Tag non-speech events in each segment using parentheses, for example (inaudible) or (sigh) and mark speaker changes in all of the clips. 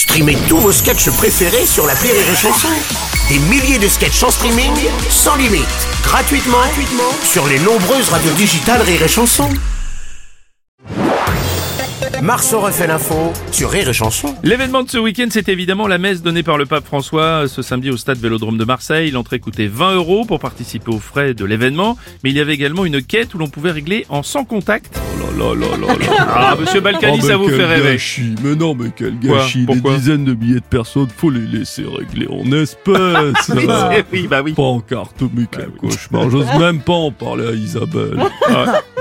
Speaker 1: Streamez tous vos sketchs préférés sur la Rire et Chanson. Des milliers de sketchs en streaming, sans limite, gratuitement, gratuitement sur les nombreuses radios digitales Rire et Chanson. Marceau refait l'info sur Rire et Chanson.
Speaker 2: L'événement de ce week-end, c'est évidemment la messe donnée par le pape François ce samedi au stade Vélodrome de Marseille. L'entrée coûtait 20 euros pour participer aux frais de l'événement, mais il y avait également une quête où l'on pouvait régler en sans contact.
Speaker 3: Oh là là là là là. (laughs)
Speaker 2: Ah, monsieur Balkany,
Speaker 3: Oh,
Speaker 2: ça vous fait rêver.
Speaker 3: gâchis. Mais non, mais quel
Speaker 2: Quoi
Speaker 3: gâchis.
Speaker 2: Pourquoi
Speaker 3: Des dizaines de billets de personnes, faut les laisser régler en espèces. (laughs)
Speaker 2: Oui,
Speaker 3: Ah,
Speaker 2: c'est- oui, bah oui.
Speaker 3: Pas en carte, mais quel cauchemar. J'ose même pas en parler à Isabelle.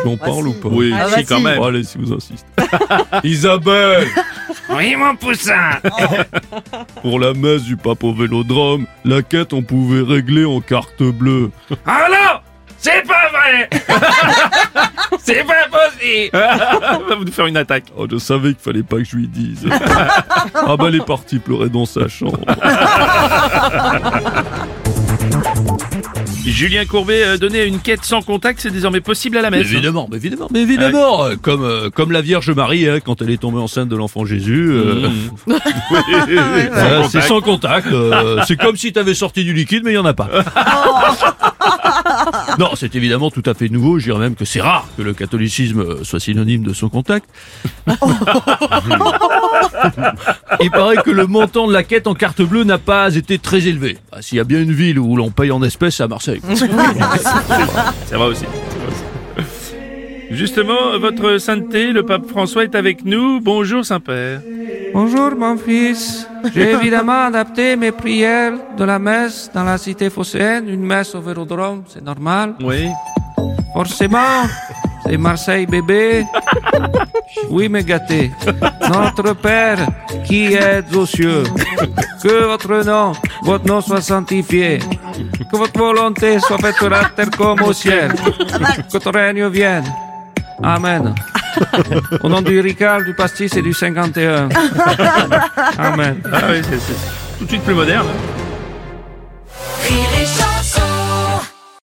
Speaker 3: J'en parle ou pas?
Speaker 2: Oui,
Speaker 4: Ah,
Speaker 2: si,
Speaker 4: bah,
Speaker 2: quand même.
Speaker 3: Allez, si vous insistez. (laughs) Isabelle
Speaker 2: Oui, mon poussin.
Speaker 3: Pour la messe du pape au Vélodrome, la quête on pouvait régler en carte bleue.
Speaker 2: Ah non C'est pas vrai C'est pas possible (laughs) Va vous faire une attaque.
Speaker 3: Oh, je savais qu'il fallait pas que je lui dise. (laughs) ah bah, elle est partie pleurer dans sa chambre. (laughs)
Speaker 2: Julien Courbet euh, donnait une quête sans contact, c'est désormais possible à la messe.
Speaker 3: Évidemment, mais évidemment, mais évidemment, euh, comme euh, comme la Vierge Marie hein, quand elle est tombée enceinte de l'enfant Jésus, euh,
Speaker 2: Mmh.
Speaker 3: euh, c'est sans contact. euh, c'est comme si t'avais sorti du liquide, mais il y en a pas. Non, c'est évidemment tout à fait nouveau. Je dirais même que c'est rare que le catholicisme euh, soit synonyme de sans contact. (laughs) il paraît que le montant de la quête en carte bleue n'a pas été très élevé. Bah, S'il y a bien une ville où l'on paye en espèces, c'est à Marseille. (laughs)
Speaker 2: C'est vrai aussi. Justement, votre sainteté, le pape François est avec nous. Bonjour Saint-Père.
Speaker 5: Bonjour mon fils. J'ai (laughs) évidemment adapté mes prières de la messe dans la cité phocéenne, une messe au vélodrome, c'est normal.
Speaker 2: Oui.
Speaker 5: Forcément, c'est Marseille bébé. (laughs) Oui mais gâté. Notre Père qui êtes aux cieux, que votre nom, votre nom soit sanctifié. Que votre volonté soit faite sur la terre comme au ciel. Que ton règne vienne. Amen. (laughs) Au nom du Ricard, du Pastis et du 51. (laughs) Amen.
Speaker 2: Ah oui, c'est tout de suite plus moderne. Hein.